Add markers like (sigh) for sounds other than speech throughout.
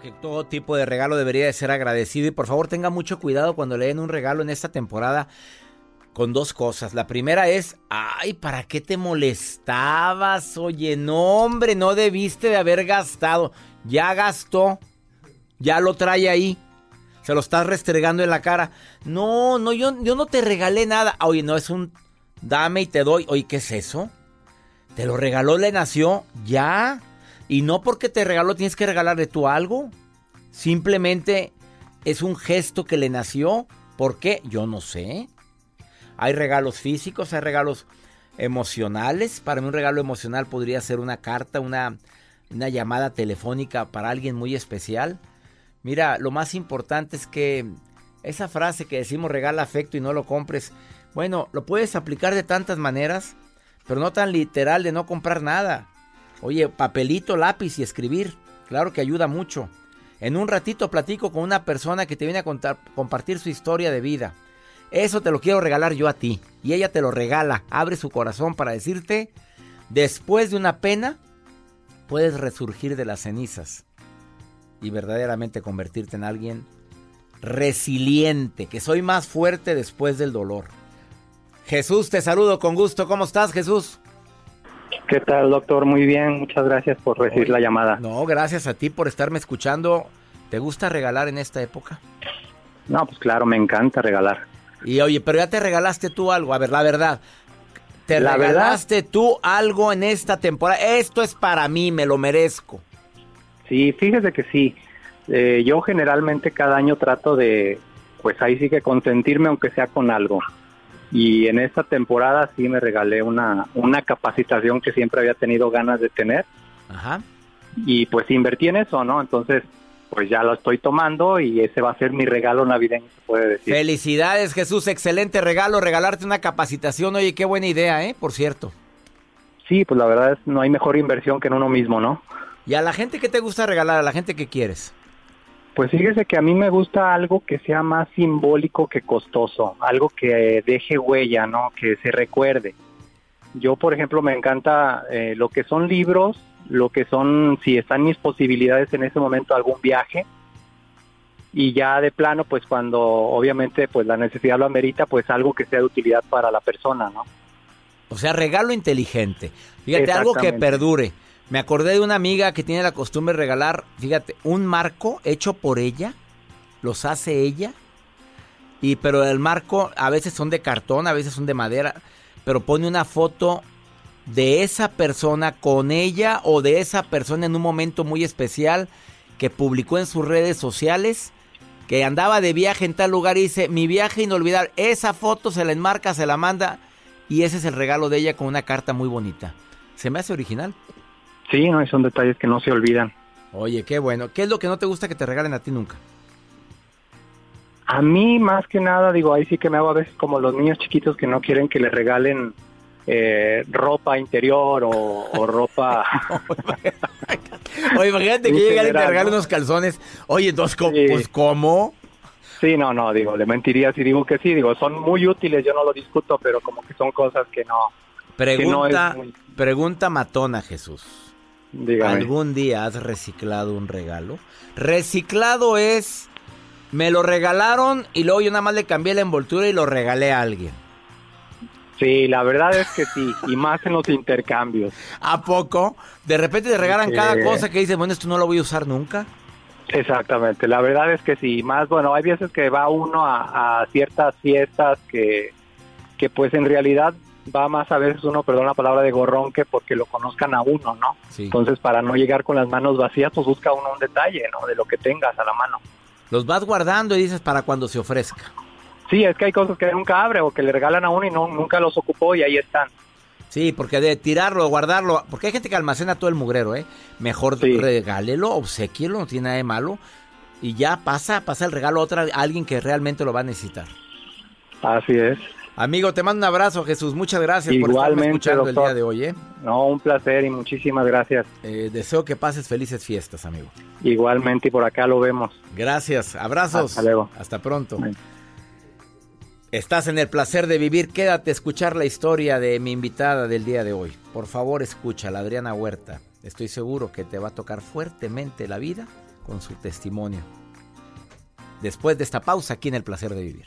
Que todo tipo de regalo debería de ser agradecido y por favor tenga mucho cuidado cuando le den un regalo en esta temporada con dos cosas. La primera es, ay, ¿para qué te molestabas? Oye, no, hombre, no debiste de haber gastado. Ya gastó, ya lo trae ahí. Se lo estás restregando en la cara. No, no, yo, yo no te regalé nada. Oye, no, es un dame y te doy. Oye, ¿qué es eso? Te lo regaló, le nació, ya. Y no porque te regaló tienes que regalarle tú algo. Simplemente es un gesto que le nació. ¿Por qué? Yo no sé. Hay regalos físicos, hay regalos emocionales. Para mí un regalo emocional podría ser una carta, una, una llamada telefónica para alguien muy especial. Mira, lo más importante es que esa frase que decimos regala afecto y no lo compres, bueno, lo puedes aplicar de tantas maneras, pero no tan literal de no comprar nada. Oye, papelito, lápiz y escribir, claro que ayuda mucho. En un ratito platico con una persona que te viene a contar, compartir su historia de vida. Eso te lo quiero regalar yo a ti. Y ella te lo regala. Abre su corazón para decirte, después de una pena, puedes resurgir de las cenizas y verdaderamente convertirte en alguien resiliente, que soy más fuerte después del dolor. Jesús, te saludo con gusto. ¿Cómo estás, Jesús? ¿Qué tal, doctor? Muy bien, muchas gracias por recibir la llamada. No, gracias a ti por estarme escuchando. ¿Te gusta regalar en esta época? No, pues claro, me encanta regalar. Y oye, pero ya te regalaste tú algo, a ver, la verdad. ¿Te la regalaste verdad, tú algo en esta temporada? Esto es para mí, me lo merezco. Sí, fíjese que sí. Eh, yo generalmente cada año trato de, pues ahí sí que consentirme aunque sea con algo. Y en esta temporada sí me regalé una, una capacitación que siempre había tenido ganas de tener. Ajá. Y pues invertí en eso, ¿no? Entonces, pues ya lo estoy tomando y ese va a ser mi regalo navideño, se puede decir. Felicidades, Jesús, excelente regalo, regalarte una capacitación. Oye, qué buena idea, ¿eh? Por cierto. Sí, pues la verdad es no hay mejor inversión que en uno mismo, ¿no? ¿Y a la gente que te gusta regalar, a la gente que quieres? Pues fíjese que a mí me gusta algo que sea más simbólico que costoso, algo que deje huella, ¿no? Que se recuerde. Yo, por ejemplo, me encanta eh, lo que son libros, lo que son, si están mis posibilidades en ese momento, algún viaje. Y ya de plano, pues cuando obviamente pues la necesidad lo amerita, pues algo que sea de utilidad para la persona, ¿no? O sea, regalo inteligente. Fíjate, algo que perdure. Me acordé de una amiga que tiene la costumbre de regalar, fíjate, un marco hecho por ella, los hace ella, y pero el marco a veces son de cartón, a veces son de madera, pero pone una foto de esa persona con ella o de esa persona en un momento muy especial que publicó en sus redes sociales que andaba de viaje en tal lugar y dice mi viaje inolvidable. Esa foto se la enmarca, se la manda y ese es el regalo de ella con una carta muy bonita. Se me hace original. Sí, no, son detalles que no se olvidan. Oye, qué bueno. ¿Qué es lo que no te gusta que te regalen a ti nunca? A mí más que nada, digo, ahí sí que me hago a veces como los niños chiquitos que no quieren que le regalen eh, ropa interior o, o ropa. (laughs) (laughs) Oye, imagínate que llegan y te regalen unos calzones. Oye, entonces, sí. pues, ¿cómo? Sí, no, no, digo, le mentiría si digo que sí. Digo, son muy útiles, yo no lo discuto, pero como que son cosas que no. Pregunta, que no muy... pregunta matona, Jesús. Dígame. ¿Algún día has reciclado un regalo? Reciclado es. Me lo regalaron y luego yo nada más le cambié la envoltura y lo regalé a alguien. Sí, la verdad es que sí, y más en los intercambios. ¿A poco? De repente te regalan Sí. cada cosa que dices, bueno, esto no lo voy a usar nunca. Exactamente, la verdad es que sí, más bueno, hay veces que va uno a, a ciertas fiestas que, que pues en realidad va más a veces uno, perdón la palabra de gorrón, que porque lo conozcan a uno, ¿no? Sí. Entonces para no llegar con las manos vacías, pues busca uno un detalle, ¿no? De lo que tengas a la mano. Los vas guardando y dices para cuando se ofrezca. Sí, es que hay cosas que nunca abre o que le regalan a uno y no, nunca los ocupó y ahí están. Sí, porque de tirarlo, guardarlo, porque hay gente que almacena todo el mugrero, ¿eh? Mejor Sí. regálelo, obsequielo, no tiene nada de malo. Y ya pasa, pasa el regalo a otra, a alguien que realmente lo va a necesitar. Así es. Amigo, te mando un abrazo, Jesús. Muchas gracias por estarme escuchando el doctor. día de hoy, ¿eh? No, un placer y muchísimas gracias. Eh, Deseo que pases felices fiestas, amigo. Igualmente y por acá lo vemos. Gracias, abrazos. Hasta luego. Hasta pronto. Estás en el placer de vivir. Quédate a escuchar la historia de mi invitada del día de hoy. Por favor, escucha la Adriana Huerta. Estoy seguro que te va a tocar fuertemente la vida con su testimonio. Después de esta pausa aquí en el placer de vivir.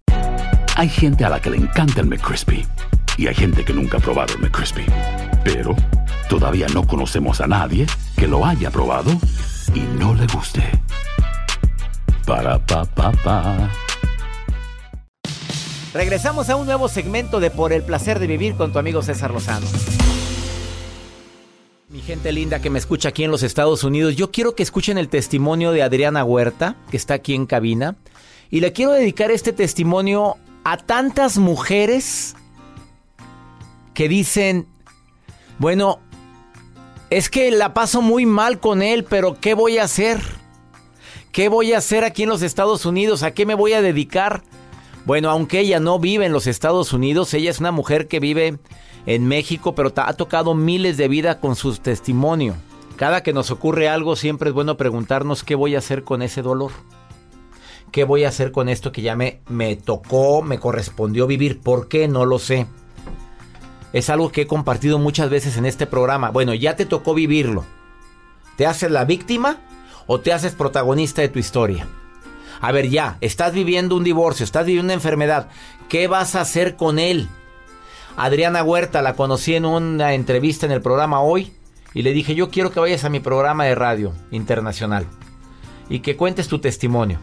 Hay gente a la que le encanta el McCrispy y hay gente que nunca ha probado el McCrispy. Pero todavía no conocemos a nadie que lo haya probado y no le guste. Para pa pa pa. Regresamos a un nuevo segmento de Por el placer de vivir con tu amigo César Lozano. Mi gente linda que me escucha aquí en los Estados Unidos, yo quiero que escuchen el testimonio de Adriana Huerta, que está aquí en cabina, y le quiero dedicar este testimonio a tantas mujeres que dicen, bueno, es que la paso muy mal con él, pero ¿qué voy a hacer? ¿Qué voy a hacer aquí en los Estados Unidos? ¿A qué me voy a dedicar? Bueno, aunque ella no vive en los Estados Unidos, ella es una mujer que vive en México, pero ha tocado miles de vidas con su testimonio. Cada que nos ocurre algo, siempre es bueno preguntarnos qué voy a hacer con ese dolor. ¿Qué voy a hacer con esto que ya me, me tocó, me correspondió vivir? ¿Por qué? No lo sé. Es algo que he compartido muchas veces en este programa. Bueno, ya te tocó vivirlo. ¿Te haces la víctima o te haces protagonista de tu historia? A ver, ya, estás viviendo un divorcio, estás viviendo una enfermedad. ¿Qué vas a hacer con él? Adriana Huerta la conocí en una entrevista en el programa hoy y le dije, yo quiero que vayas a mi programa de radio internacional y que cuentes tu testimonio.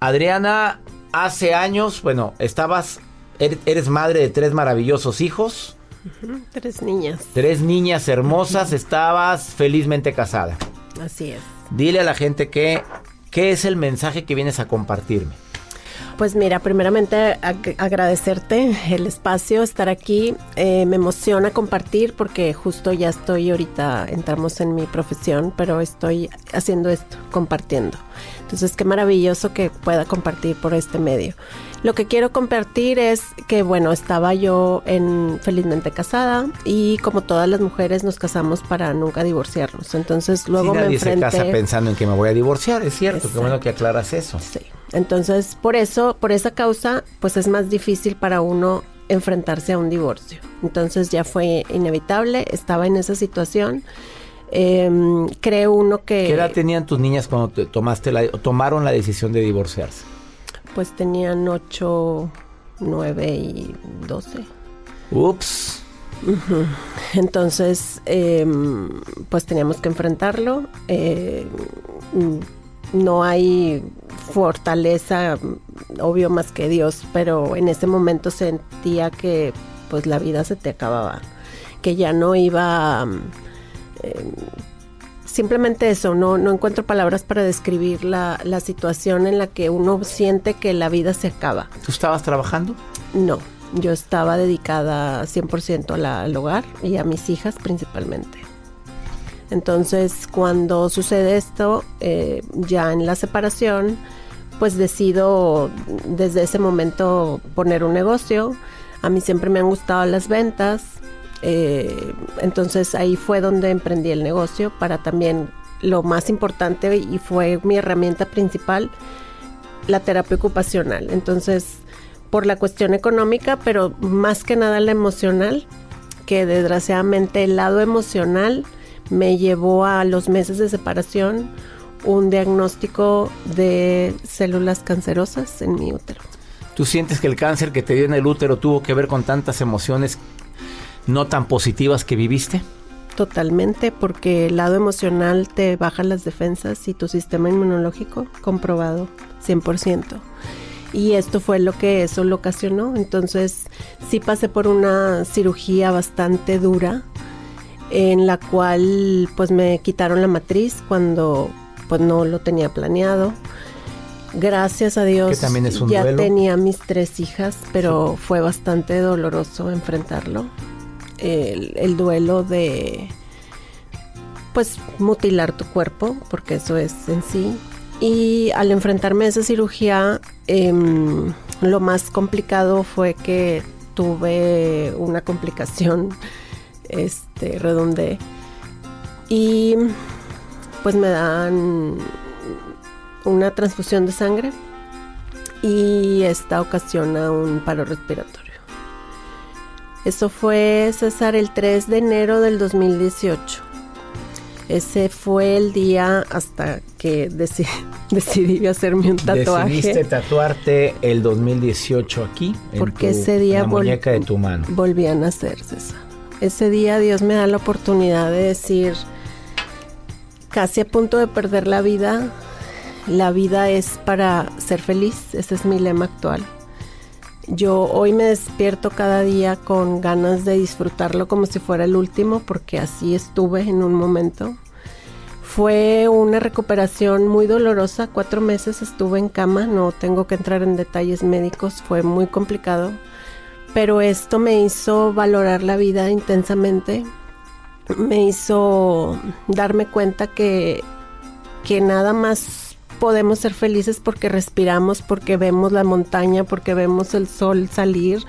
Adriana, hace años, bueno, estabas, eres, eres madre de tres maravillosos hijos, Tres niñas, tres niñas hermosas, estabas felizmente casada. así es. Dile a la gente que, ¿qué es el mensaje que vienes a compartirme? Pues mira, primeramente ag- agradecerte el espacio, estar aquí. Eh, me emociona compartir porque justo ya estoy ahorita, entramos en mi profesión, pero estoy haciendo esto, compartiendo. Entonces, qué maravilloso que pueda compartir por este medio. Lo que quiero compartir es que, bueno, estaba yo en felizmente casada y como todas las mujeres nos casamos para nunca divorciarnos. Entonces, luego me nadie se enfrenté... casa pensando en que me voy a divorciar, es cierto, qué bueno que aclaras eso. Sí. Entonces, por eso, por esa causa, pues es más difícil para uno enfrentarse a un divorcio. Entonces ya fue inevitable, estaba en esa situación. Em, cree uno que ¿Qué edad tenían tus niñas cuando te tomaste la, tomaron la decisión de divorciarse? pues tenían 8, 9 y 12. Ups. Entonces, em, pues teníamos que enfrentarlo. Eh, mm, no hay fortaleza, obvio, más que Dios, pero en ese momento sentía que pues la vida se te acababa, que ya no iba... em, simplemente eso, no, no encuentro palabras para describir la, la situación en la que uno siente que la vida se acaba. ¿Tú estabas trabajando? No, yo estaba dedicada 100% a la- al hogar y a mis hijas principalmente. Entonces, cuando sucede esto, eh, ya en la separación, pues decido desde ese momento poner un negocio. A mí siempre me han gustado las ventas. Eh, entonces ahí fue donde emprendí el negocio para también lo más importante y fue mi herramienta principal, la terapia ocupacional. Entonces, por la cuestión económica, pero más que nada la emocional, que desgraciadamente el lado emocional me llevó a los meses de separación un diagnóstico de células cancerosas en mi útero. ¿Tú sientes que el cáncer que te dio en el útero tuvo que ver con tantas emociones no tan positivas que viviste? Totalmente, porque el lado emocional te baja las defensas y tu sistema inmunológico comprobado 100%. Y esto fue lo que eso lo ocasionó. Entonces sí pasé por una cirugía bastante dura en la cual pues me quitaron la matriz cuando pues no lo tenía planeado. Gracias a Dios ya duelo. tenía mis tres hijas, pero fue bastante doloroso enfrentarlo. El, el duelo de pues mutilar tu cuerpo, porque eso es en sí. Y al enfrentarme a esa cirugía, em, lo más complicado fue que tuve una complicación, este, redondé. Y pues me dan una transfusión de sangre y esta ocasiona un paro respiratorio. Eso fue, César, el 3 de enero del 2018. Ese fue el día hasta que deci- (laughs) decidí hacerme un tatuaje. Decidiste tatuarte el 2018 aquí. en Porque tu- ese día en la muñeca de tu mano. Volví a nacer, César. Ese día Dios me da la oportunidad de decir, casi a punto de perder la vida, la vida es para ser feliz, ese es mi lema actual. Yo hoy me despierto cada día con ganas de disfrutarlo como si fuera el último, porque así estuve en un momento. Fue una recuperación muy dolorosa, cuatro meses estuve en cama, no tengo que entrar en detalles médicos, fue muy complicado pero esto me hizo valorar la vida intensamente, me hizo darme cuenta que, que nada más podemos ser felices porque respiramos, porque vemos la montaña, porque vemos el sol salir,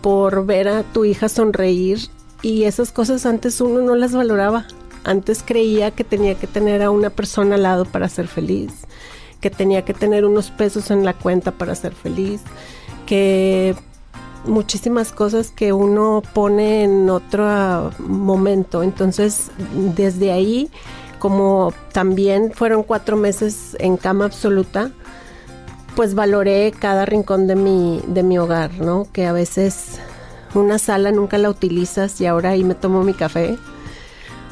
por ver a tu hija sonreír y esas cosas antes uno no las valoraba. Antes creía que tenía que tener a una persona al lado para ser feliz, que tenía que tener unos pesos en la cuenta para ser feliz, que muchísimas cosas que uno pone en otro momento. Entonces, desde ahí, como también fueron cuatro meses en cama absoluta, pues valoré cada rincón de mi, de mi hogar, ¿no? Que a veces una sala nunca la utilizas y ahora ahí me tomo mi café.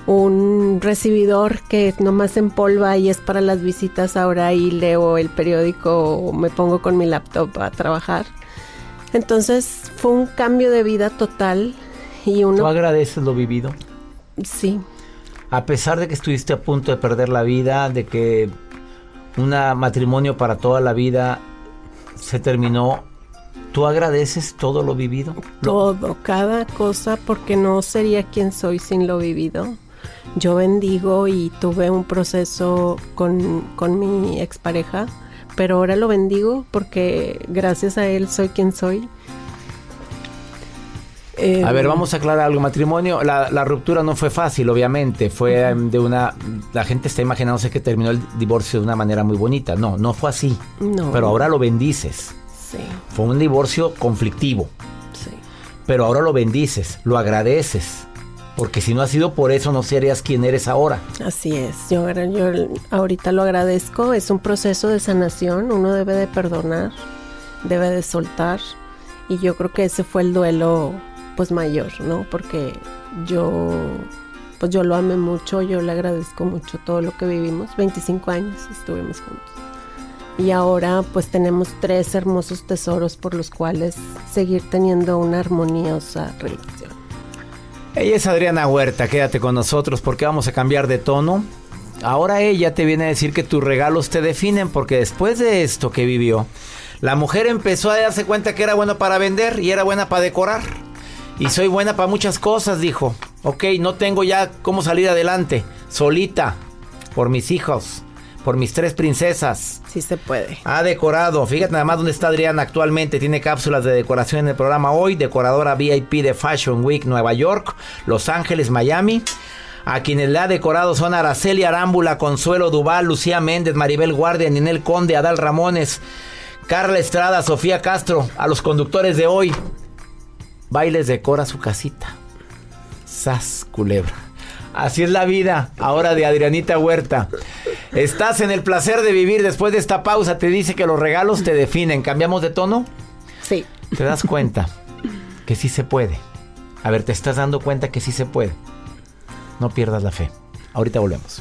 Un recibidor que nomás empolva y es para las visitas, ahora ahí leo el periódico o me pongo con mi laptop a trabajar. Entonces fue un cambio de vida total y ¿Tú uno, agradeces lo vivido? sí, A pesar de que estuviste a punto de perder la vida, de que un matrimonio para toda la vida se terminó, ¿tú agradeces todo lo vivido? Todo, cada cosa, porque no sería quien soy sin lo vivido. Yo bendigo y tuve un proceso con, con mi expareja, pero ahora lo bendigo porque gracias a él soy quien soy. Eh, A ver, vamos a aclarar algo. Matrimonio, la, la ruptura no fue fácil, obviamente. Fue em, de una. La gente está imaginándose que terminó el divorcio de una manera muy bonita. No, no fue así. No. Pero ahora lo bendices. Sí, Fue un divorcio conflictivo. sí. Pero ahora lo bendices, lo agradeces. Porque si no ha sido por eso, no serías quien eres ahora. Así es, yo, yo ahorita lo agradezco, es un proceso de sanación, uno debe de perdonar, debe de soltar y yo creo que ese fue el duelo pues mayor, ¿no? Porque yo pues yo lo amé mucho, yo le agradezco mucho todo lo que vivimos, 25 años estuvimos juntos. Y ahora pues tenemos tres hermosos tesoros por los cuales seguir teniendo una armoniosa relación. Ella es Adriana Huerta, quédate con nosotros porque vamos a cambiar de tono. Ahora ella te viene a decir que tus regalos te definen porque después de esto que vivió, la mujer empezó a darse cuenta que era buena para vender y era buena para decorar. Y soy buena para muchas cosas, dijo. Ok, no tengo ya cómo salir adelante, solita, por mis hijos. por mis tres princesas. Sí se puede. Ha decorado. Fíjate nada más dónde está Adriana actualmente. Tiene cápsulas de decoración en el programa hoy. Decoradora VIP de Fashion Week Nueva York, Los Ángeles, Miami. A quienes le ha decorado son Araceli Arámbula, Consuelo Duval, Lucía Méndez, Maribel Guardia, Ninel Conde, Adal Ramones, Carla Estrada, Sofía Castro. A los conductores de hoy. Bailes decora su casita. Sas, culebra. Así es la vida ahora de Adrianita Huerta. Estás en el placer de vivir. Después de esta pausa te dice que los regalos te definen. ¿Cambiamos de tono? Sí. Te das cuenta que sí se puede. A ver, te estás dando cuenta que sí se puede. No pierdas la fe. Ahorita volvemos.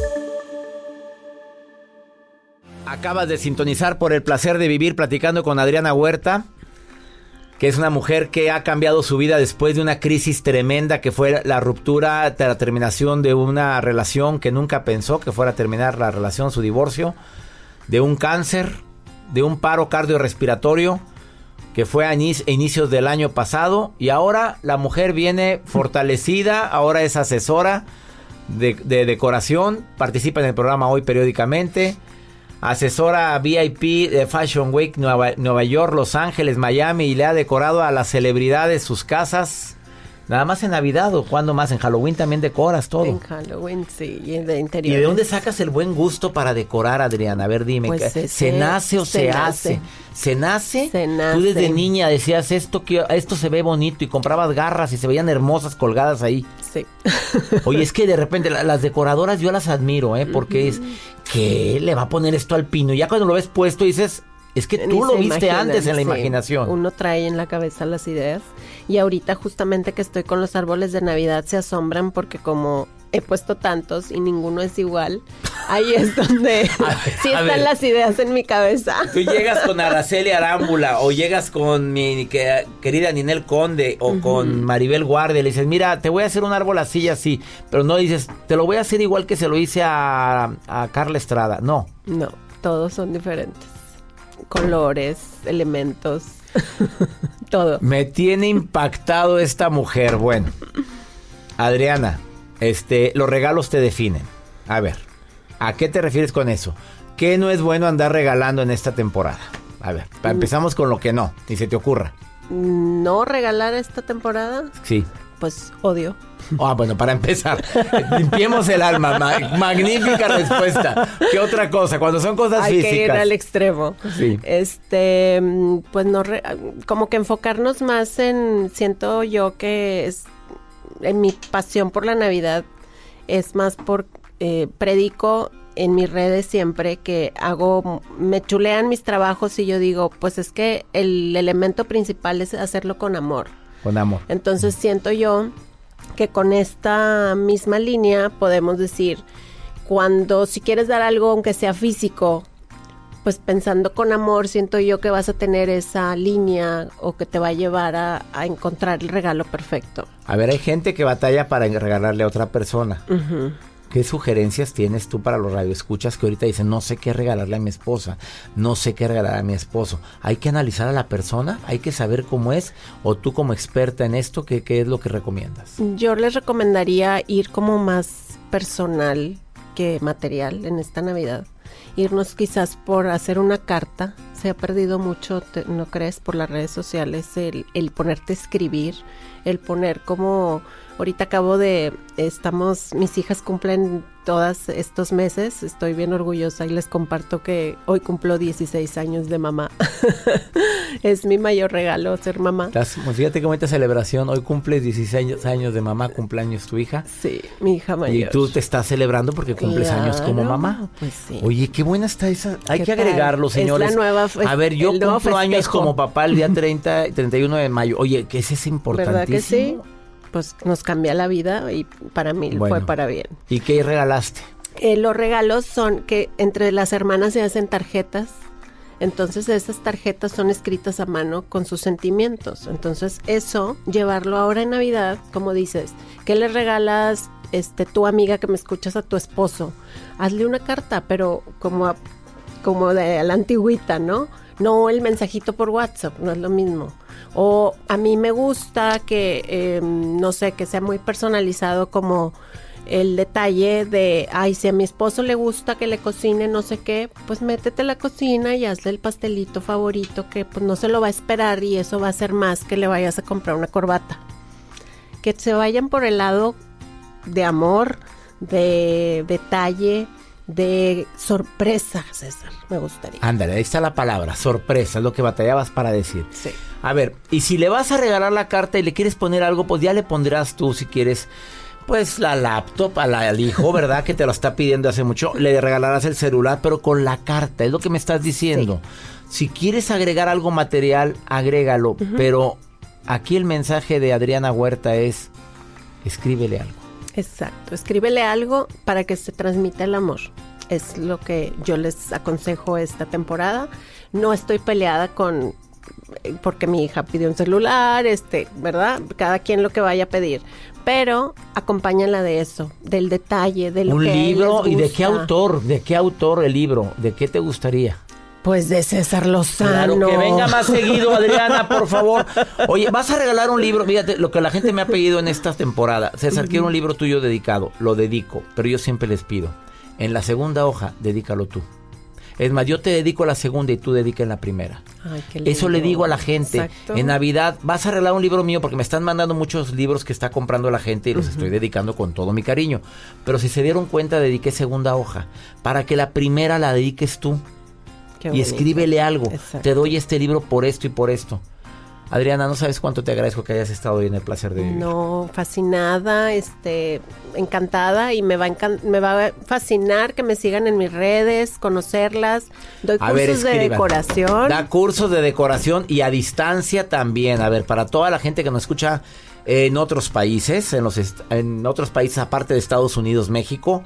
Acabas de sintonizar por el placer de vivir platicando con Adriana Huerta, que es una mujer que ha cambiado su vida después de una crisis tremenda que fue la ruptura, la terminación de una relación que nunca pensó que fuera a terminar la relación, su divorcio, de un cáncer, de un paro cardiorrespiratorio que fue a inicios del año pasado y ahora la mujer viene fortalecida, ahora es asesora de, de decoración, participa en el programa hoy periódicamente asesora VIP de Fashion Week Nueva, Nueva, York, Los Ángeles, Miami y le ha decorado a las celebridades sus casas. Nada más en Navidad o cuando más, en Halloween también decoras todo. En Halloween, sí, y de interior. ¿Y de dónde sacas el buen gusto para decorar, Adriana? A ver, dime, Pues ¿se, nace o se, se hace? nace. ¿Se nace? Se Tú desde nace. niña decías esto que esto se ve bonito y comprabas garras y se veían hermosas colgadas ahí. Sí. Oye, es que de (laughs) repente la- las decoradoras yo las admiro, ¿eh? Porque es que le va a poner esto al pino. Ya cuando lo ves puesto dices, es que Ni tú lo viste imaginan, antes en la sí. imaginación. Uno trae en la cabeza las ideas. Y ahorita justamente que estoy con los árboles de Navidad se asombran porque como he puesto tantos y ninguno es igual, ahí es (laughs) donde sí están ver. las ideas en mi cabeza. Tú llegas con Araceli Arámbula o llegas con mi que- querida Ninel Conde o con Maribel Guardia y le dices, mira, te voy a hacer un árbol así y así, pero no dices, te lo voy a hacer igual que se lo hice a, a Carla Estrada. No, No, todos son diferentes. Colores, elementos, (laughs) todo. me tiene impactado esta mujer. Bueno, Adriana, este, los regalos te definen. A ver, ¿a qué te refieres con eso? ¿Qué no es bueno andar regalando en esta temporada? A ver, pa- empezamos con lo que no, ni se te ocurra. No regalar esta temporada, Sí. Pues odio. Ah, bueno, para empezar, limpiemos el alma. Ma- magnífica respuesta. ¿Qué otra cosa? Cuando son cosas Hay que ir físicas. al extremo. Sí. Este, pues no, re- como que enfocarnos más en, siento yo que es, en mi pasión por la Navidad es más por, eh, predico en mis redes siempre que hago, me chulean mis trabajos y yo digo, pues es que el elemento principal es hacerlo con amor. Con amor. Entonces siento yo que con esta misma línea podemos decir, cuando si quieres dar algo aunque sea físico, pues pensando con amor, siento yo que vas a tener esa línea o que te va a llevar a, a encontrar el regalo perfecto. A ver, hay gente que batalla para regalarle a otra persona. ¿Qué sugerencias tienes tú para los radioescuchas que ahorita dicen, no sé qué regalarle a mi esposa, no sé qué regalar a mi esposo? ¿Hay que analizar a la persona? ¿Hay que saber cómo es? ¿O tú como experta en esto, qué, qué es lo que recomiendas? Yo les recomendaría ir como más personal que material en esta Navidad. Irnos quizás por hacer una carta. Se ha perdido mucho, te- ¿no crees? Por las redes sociales, el, el ponerte a escribir, el poner como... Ahorita acabo de... Estamos... Mis hijas cumplen todos estos meses. Estoy bien orgullosa y les comparto que hoy cumplo 16 años de mamá. (laughs) es mi mayor regalo ser mamá. Pues fíjate qué bonita celebración. Hoy cumples 16 años de mamá, cumpleaños tu hija. Sí, mi hija mayor. Y tú te estás celebrando porque cumples años como mamá. Pues sí. Oye, qué buena está esa. Hay ¿Qué que tal? agregarlo, Es la señores. nueva A ver, yo cumplo años como papá el día (laughs) 30, y 31 de mayo. Oye, que ese es importantísimo. ¿Verdad que sí? Pues nos cambia la vida y para mí Bueno. fue para bien. ¿Y qué regalaste? Eh, los regalos son que entre las hermanas se hacen tarjetas. Entonces esas tarjetas son escritas a mano con sus sentimientos. Entonces eso, llevarlo ahora en Navidad, como dices, ¿qué le regalas este tu amiga que me escuchas a tu esposo? Hazle una carta, pero como a- como de la antigüita, ¿no? No el mensajito por WhatsApp, no es lo mismo. O a mí me gusta que, eh, no sé, que sea muy personalizado como el detalle de, ay, si a mi esposo le gusta que le cocine no sé qué, pues métete a la cocina y hazle el pastelito favorito que pues no se lo va a esperar y eso va a ser más que le vayas a comprar una corbata. Que se vayan por el lado de amor, de detalle, de sorpresa, César, me gustaría. Ándale, ahí está la palabra, sorpresa, es lo que batallabas para decir. Sí. A ver, y si le vas a regalar la carta y le quieres poner algo, pues ya le pondrás tú si quieres, pues la laptop a la- al hijo, (laughs) ¿verdad? Que te lo está pidiendo hace mucho. Le regalarás el celular, pero con la carta, es lo que me estás diciendo. Si quieres agregar algo material, agrégalo, pero aquí el mensaje de Adriana Huerta es, escríbele algo. Exacto, escríbele algo para que se transmita el amor. Es lo que yo les aconsejo esta temporada. No estoy peleada con eh, porque mi hija pidió un celular, este, ¿verdad? Cada quien lo que vaya a pedir. Pero acompáñala de eso, del detalle, de lo Un que libro, les ¿y de qué autor? ¿De qué autor el libro? ¿De qué te gustaría? Pues de César Lozano. Claro, que venga más seguido, Adriana, por favor. Oye, vas a regalar un libro. Fíjate, lo que la gente me ha pedido en esta temporada. César, quiero un libro tuyo dedicado. Lo dedico, pero yo siempre les pido. En la segunda hoja, dedícalo tú. Es más, yo te dedico la segunda y tú dedica en la primera. Ay, qué Eso le lindo. digo a la gente. Exacto. En Navidad vas a regalar un libro mío porque me están mandando muchos libros que está comprando la gente y los estoy dedicando con todo mi cariño. Pero si se dieron cuenta, dediqué segunda hoja para que la primera la dediques tú y escríbele algo. Exacto. Te doy este libro por esto y por esto. Adriana, no sabes cuánto te agradezco que hayas estado hoy en el placer de vivir. No, fascinada, este, encantada y me va me va a fascinar que me sigan en mis redes, conocerlas. Doy A cursos ver, de decoración. Da cursos de decoración y a distancia también. A ver, para toda la gente que nos escucha en otros países, en los en otros países aparte de Estados Unidos, México,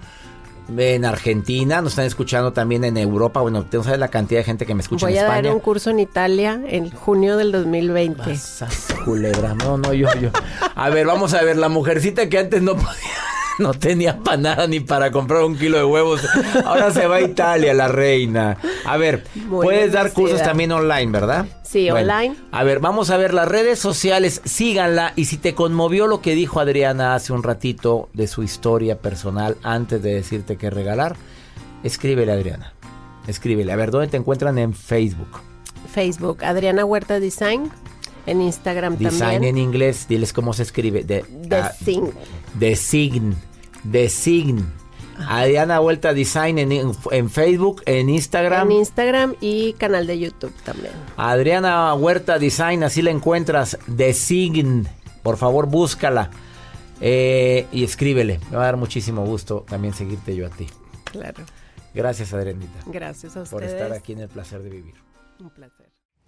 en Argentina, nos están escuchando también en Europa. Bueno, no sabes la cantidad de gente que me escucha Voy en a España. dar un curso en Italia en junio del 2020. Pasas, culebra. No, no, yo, yo. A ver, vamos a ver, la mujercita que antes no podía, (laughs) no tenía para nada ni para comprar un kilo de huevos. Ahora se va a Italia, la reina. A ver, Muy puedes dar cursos también online, ¿verdad? Sí, online. A ver, vamos a ver las redes sociales, síganla. Y si te conmovió lo que dijo Adriana hace un ratito de su historia personal antes de decirte qué regalar, escríbele, Adriana. Escríbele. A ver, ¿dónde te encuentran en Facebook? Facebook, Adriana Huerta Design. En Instagram Design también. en inglés, diles cómo se escribe. De, ah, Design. Design. Design. Adriana Vuelta Design en, en Facebook, en Instagram. En Instagram y canal de YouTube también. Adriana Huerta Design, así la encuentras. Design. Por favor, búscala. Eh, y escríbele. Me va a dar muchísimo gusto también seguirte yo a ti. Claro. Gracias, Adrianita, Gracias a por ustedes. estar aquí en el placer de vivir. Un placer.